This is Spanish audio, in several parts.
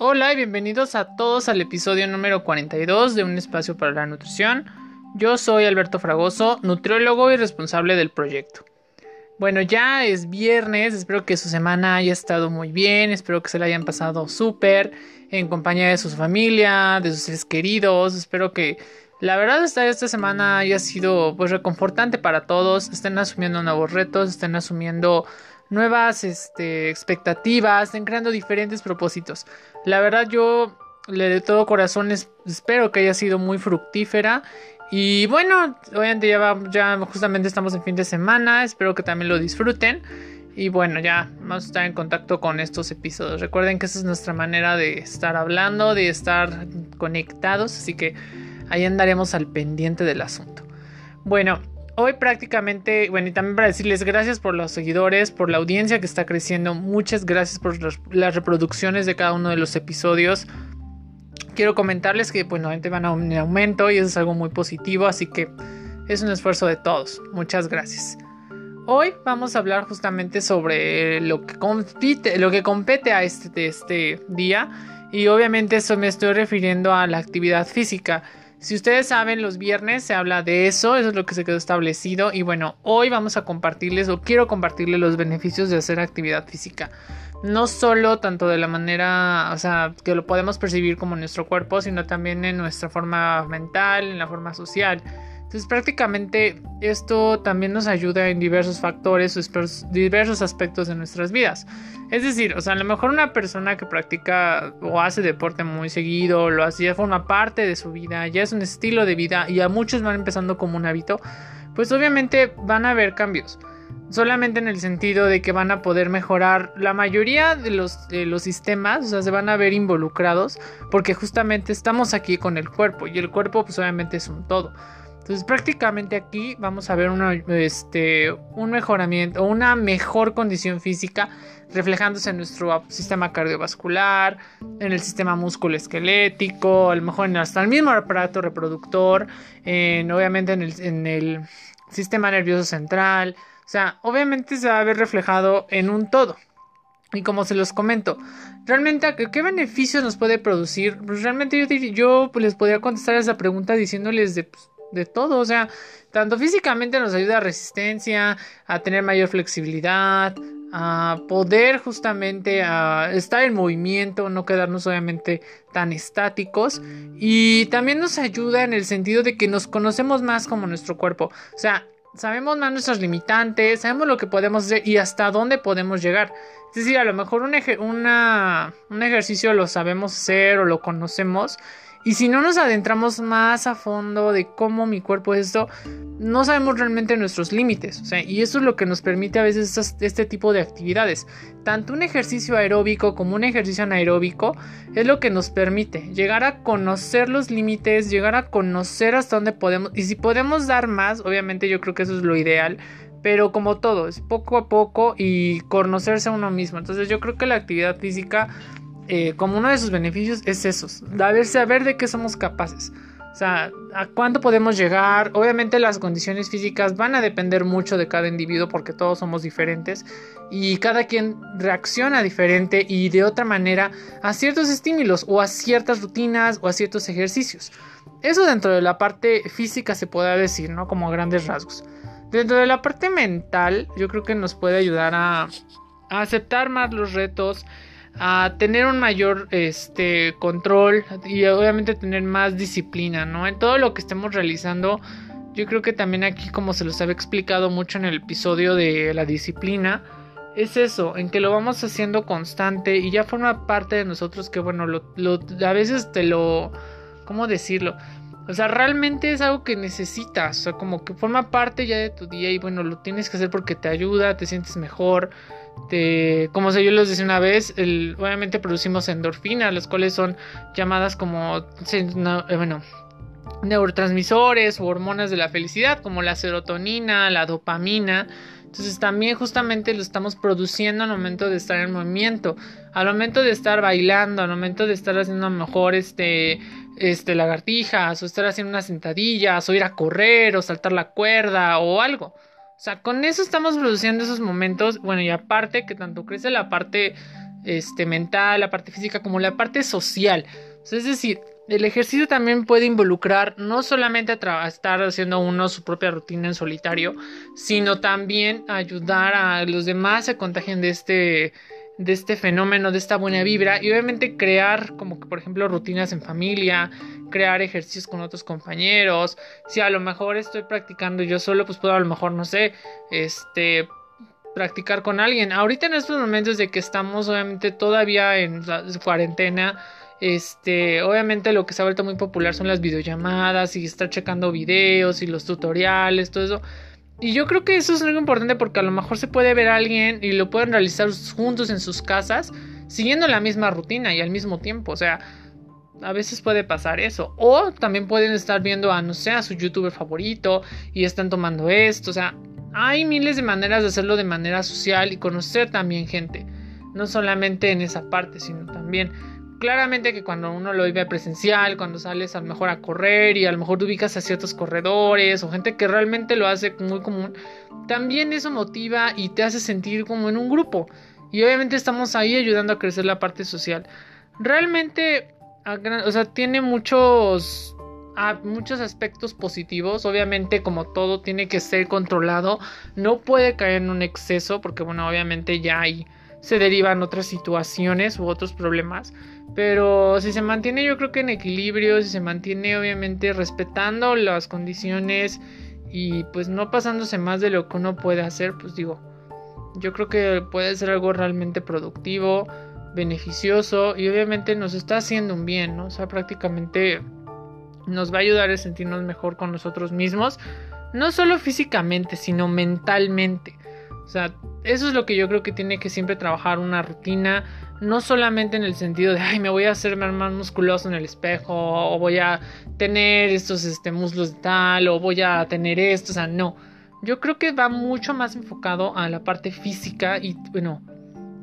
Hola y bienvenidos a todos al episodio número 42 de Un Espacio para la Nutrición. Yo soy Alberto Fragoso, nutriólogo y responsable del proyecto. Bueno, ya es viernes, espero que su semana haya estado muy bien, espero que se la hayan pasado súper en compañía de su familia, de sus seres queridos, espero que la verdad esta, esta semana haya sido pues reconfortante para todos, estén asumiendo nuevos retos, estén asumiendo nuevas este, expectativas, estén creando diferentes propósitos. La verdad yo le de todo corazón espero que haya sido muy fructífera. Y bueno, obviamente ya, ya justamente estamos en fin de semana, espero que también lo disfruten. Y bueno, ya vamos a estar en contacto con estos episodios. Recuerden que esa es nuestra manera de estar hablando, de estar conectados, así que ahí andaremos al pendiente del asunto. Bueno, hoy prácticamente, bueno, y también para decirles gracias por los seguidores, por la audiencia que está creciendo. Muchas gracias por las reproducciones de cada uno de los episodios. Quiero comentarles que, bueno, van a un aumento y eso es algo muy positivo, así que es un esfuerzo de todos. Muchas gracias. Hoy vamos a hablar justamente sobre lo que compite, lo que compete a este, este día y obviamente eso me estoy refiriendo a la actividad física. Si ustedes saben, los viernes se habla de eso, eso es lo que se quedó establecido y bueno, hoy vamos a compartirles o quiero compartirles los beneficios de hacer actividad física. No solo tanto de la manera, o sea, que lo podemos percibir como nuestro cuerpo, sino también en nuestra forma mental, en la forma social. Entonces prácticamente esto también nos ayuda en diversos factores, diversos aspectos de nuestras vidas. Es decir, o sea, a lo mejor una persona que practica o hace deporte muy seguido, lo hace, ya forma parte de su vida, ya es un estilo de vida y a muchos van empezando como un hábito, pues obviamente van a haber cambios. Solamente en el sentido de que van a poder mejorar la mayoría de los, de los sistemas, o sea, se van a ver involucrados porque justamente estamos aquí con el cuerpo y el cuerpo pues obviamente es un todo. Entonces prácticamente aquí vamos a ver este, un mejoramiento, una mejor condición física reflejándose en nuestro sistema cardiovascular, en el sistema musculoesquelético, a lo mejor en hasta el mismo aparato reproductor, en, obviamente en el, en el sistema nervioso central. O sea, obviamente se va a ver reflejado en un todo. Y como se los comento, realmente, ¿qué beneficios nos puede producir? Pues realmente yo, yo les podría contestar esa pregunta diciéndoles de, pues, de todo, o sea, tanto físicamente nos ayuda a resistencia, a tener mayor flexibilidad, a poder justamente a estar en movimiento, no quedarnos obviamente tan estáticos y también nos ayuda en el sentido de que nos conocemos más como nuestro cuerpo, o sea, sabemos más nuestros limitantes, sabemos lo que podemos hacer y hasta dónde podemos llegar. Es decir, a lo mejor un, un ejercicio lo sabemos hacer o lo conocemos y si no nos adentramos más a fondo de cómo mi cuerpo es esto, no sabemos realmente nuestros límites. O sea, y eso es lo que nos permite a veces este tipo de actividades. Tanto un ejercicio aeróbico como un ejercicio anaeróbico es lo que nos permite llegar a conocer los límites, llegar a conocer hasta dónde podemos. Y si podemos dar más, obviamente yo creo que eso es lo ideal. Pero como todo, es poco a poco y conocerse a uno mismo. Entonces yo creo que la actividad física eh, como uno de sus beneficios es eso, saber de qué somos capaces. O sea, a cuánto podemos llegar. Obviamente las condiciones físicas van a depender mucho de cada individuo porque todos somos diferentes y cada quien reacciona diferente y de otra manera a ciertos estímulos o a ciertas rutinas o a ciertos ejercicios. Eso dentro de la parte física se puede decir, ¿no? Como grandes rasgos. Dentro de la parte mental, yo creo que nos puede ayudar a, a aceptar más los retos, a tener un mayor este control y obviamente tener más disciplina, ¿no? En todo lo que estemos realizando, yo creo que también aquí como se los había explicado mucho en el episodio de la disciplina, es eso, en que lo vamos haciendo constante y ya forma parte de nosotros que bueno, lo, a veces te lo, ¿cómo decirlo? O sea, realmente es algo que necesitas, o sea, como que forma parte ya de tu día y bueno, lo tienes que hacer porque te ayuda, te sientes mejor, como yo les decía una vez, obviamente producimos endorfinas, las cuales son llamadas como, eh, bueno, neurotransmisores o hormonas de la felicidad, como la serotonina, la dopamina. Entonces también justamente lo estamos produciendo al momento de estar en movimiento, al momento de estar bailando, al momento de estar haciendo a mejor este, este lagartijas o estar haciendo unas sentadillas o ir a correr o saltar la cuerda o algo. O sea, con eso estamos produciendo esos momentos. Bueno, y aparte que tanto crece la parte este, mental, la parte física, como la parte social. es decir, el ejercicio también puede involucrar no solamente a estar haciendo uno su propia rutina en solitario, sino también ayudar a los demás a contagien de este de este fenómeno, de esta buena vibra y obviamente crear como que por ejemplo rutinas en familia, crear ejercicios con otros compañeros, si a lo mejor estoy practicando yo solo, pues puedo a lo mejor no sé, este practicar con alguien. Ahorita en estos momentos de que estamos obviamente todavía en la cuarentena, este, obviamente lo que se ha vuelto muy popular son las videollamadas y estar checando videos y los tutoriales, todo eso. Y yo creo que eso es algo importante porque a lo mejor se puede ver a alguien y lo pueden realizar juntos en sus casas, siguiendo la misma rutina y al mismo tiempo. O sea, a veces puede pasar eso. O también pueden estar viendo a, no sé, a su youtuber favorito y están tomando esto. O sea, hay miles de maneras de hacerlo de manera social y conocer también gente. No solamente en esa parte, sino también claramente que cuando uno lo vive presencial, cuando sales a lo mejor a correr y a lo mejor te ubicas a ciertos corredores o gente que realmente lo hace muy común, también eso motiva y te hace sentir como en un grupo. Y obviamente estamos ahí ayudando a crecer la parte social. Realmente, o sea, tiene muchos muchos aspectos positivos. Obviamente, como todo tiene que ser controlado, no puede caer en un exceso, porque bueno, obviamente ya ahí se derivan otras situaciones u otros problemas. Pero si se mantiene yo creo que en equilibrio, si se mantiene obviamente respetando las condiciones y pues no pasándose más de lo que uno puede hacer, pues digo, yo creo que puede ser algo realmente productivo, beneficioso y obviamente nos está haciendo un bien, ¿no? O sea, prácticamente nos va a ayudar a sentirnos mejor con nosotros mismos, no solo físicamente, sino mentalmente. O sea, eso es lo que yo creo que tiene que siempre trabajar una rutina, no solamente en el sentido de, ay, me voy a hacer más musculoso en el espejo, o voy a tener estos este, muslos de tal, o voy a tener esto, o sea, no. Yo creo que va mucho más enfocado a la parte física y, bueno,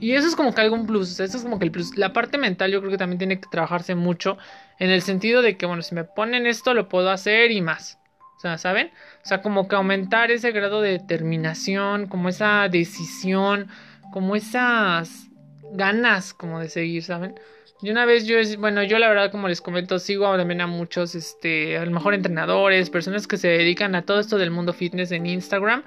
y eso es como que algo un plus, eso es como que el plus. La parte mental yo creo que también tiene que trabajarse mucho en el sentido de que, bueno, si me ponen esto, lo puedo hacer y más. O sea, ¿saben? O sea, como que aumentar ese grado de determinación, como esa decisión, como esas ganas como de seguir, ¿saben? Y una vez yo, bueno, yo la verdad como les comento, sigo también a muchos, este, a lo mejor entrenadores, personas que se dedican a todo esto del mundo fitness en Instagram.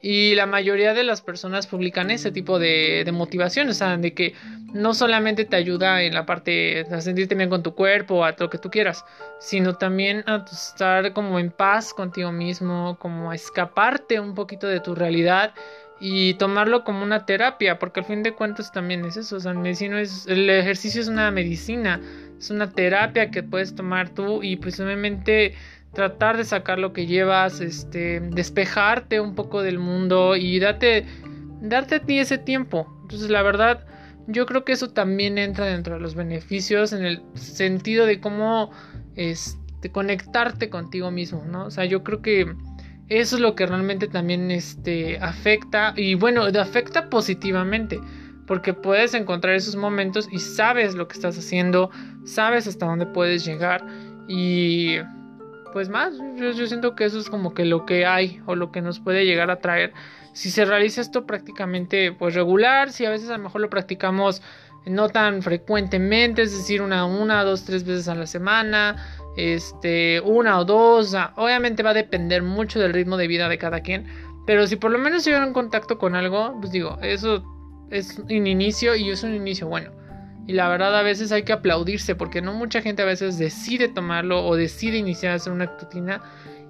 Y la mayoría de las personas publican ese tipo de, de motivación, o sea, de que no solamente te ayuda en la parte de sentirte bien con tu cuerpo, a lo que tú quieras, sino también a estar como en paz contigo mismo, como a escaparte un poquito de tu realidad y tomarlo como una terapia, porque al fin de cuentas también es eso, o sea, medicina es, el ejercicio es una medicina, es una terapia que puedes tomar tú y pues obviamente tratar de sacar lo que llevas, este, despejarte un poco del mundo y darte, darte a ti ese tiempo. Entonces, la verdad, yo creo que eso también entra dentro de los beneficios en el sentido de cómo este, conectarte contigo mismo, ¿no? O sea, yo creo que eso es lo que realmente también este, afecta y bueno, afecta positivamente porque puedes encontrar esos momentos y sabes lo que estás haciendo, sabes hasta dónde puedes llegar y pues más, yo, siento que eso es como que lo que hay o lo que nos puede llegar a traer. Si se realiza esto prácticamente pues regular, si a veces a lo mejor lo practicamos no tan frecuentemente, es decir, una, una, dos, tres veces a la semana, este, una o dos, obviamente va a depender mucho del ritmo de vida de cada quien, pero si por lo menos llegan en contacto con algo, pues digo, eso es un inicio y es un inicio bueno. Y la verdad a veces hay que aplaudirse porque no mucha gente a veces decide tomarlo o decide iniciar a hacer una rutina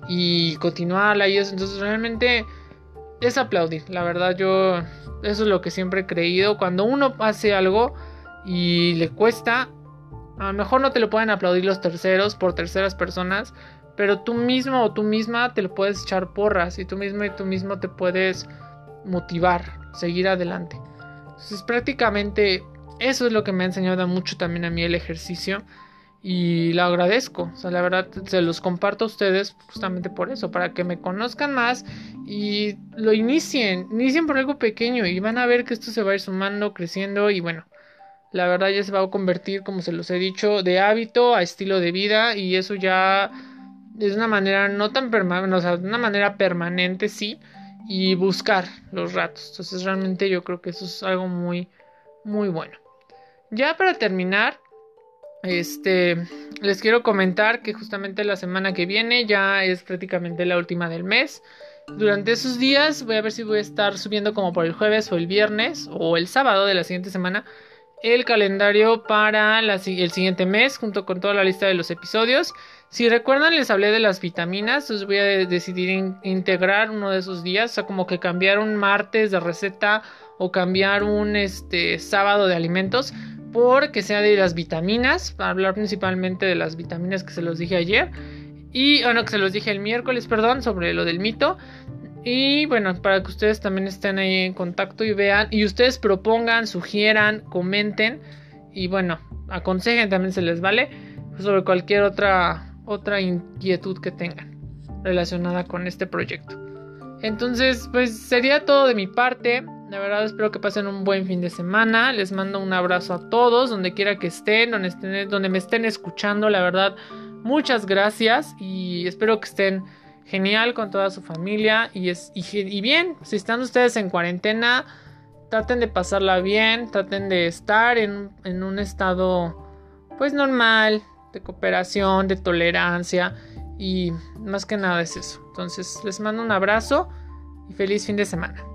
y continuarla y eso. Entonces realmente es aplaudir. La verdad yo eso es lo que siempre he creído. Cuando uno hace algo y le cuesta, a lo mejor no te lo pueden aplaudir los terceros por terceras personas, pero tú mismo o tú misma te lo puedes echar porras y tú mismo y tú mismo te puedes motivar, seguir adelante. Entonces prácticamente eso es lo que me ha enseñado mucho también a mí el ejercicio y lo agradezco. O sea, la verdad se los comparto a ustedes justamente por eso, para que me conozcan más y lo inicien, inicien por algo pequeño y van a ver que esto se va a ir sumando, creciendo y bueno, la verdad ya se va a convertir, como se los he dicho, de hábito a estilo de vida y eso ya es una manera no tan permanente, o sea, de una manera permanente sí y buscar los ratos. Entonces realmente yo creo que eso es algo muy muy bueno. Ya para terminar, este, les quiero comentar que justamente la semana que viene ya es prácticamente la última del mes. Durante esos días voy a ver si voy a estar subiendo como por el jueves o el viernes o el sábado de la siguiente semana el calendario para el siguiente mes junto con toda la lista de los episodios. Si recuerdan les hablé de las vitaminas, entonces voy a decidir integrar uno de esos días, o sea, como que cambiar un martes de receta o cambiar un este sábado de alimentos porque sea de las vitaminas, para hablar principalmente de las vitaminas que se los dije ayer. Y, bueno, que se los dije el miércoles, perdón, sobre lo del mito. Y bueno, para que ustedes también estén ahí en contacto y vean. Y ustedes propongan, sugieran, comenten. Y bueno, aconsejen también se les vale. Sobre cualquier otra, otra inquietud que tengan relacionada con este proyecto. Entonces, pues sería todo de mi parte. La verdad espero que pasen un buen fin de semana. Les mando un abrazo a todos, donde quiera que estén, donde, estén, donde me estén escuchando. La verdad, muchas gracias y espero que estén genial con toda su familia. Y, es, y, bien, si están ustedes en cuarentena, traten de pasarla bien, traten de estar en, en un estado pues normal, de cooperación, de tolerancia. Y más que nada es eso. Entonces les mando un abrazo y feliz fin de semana.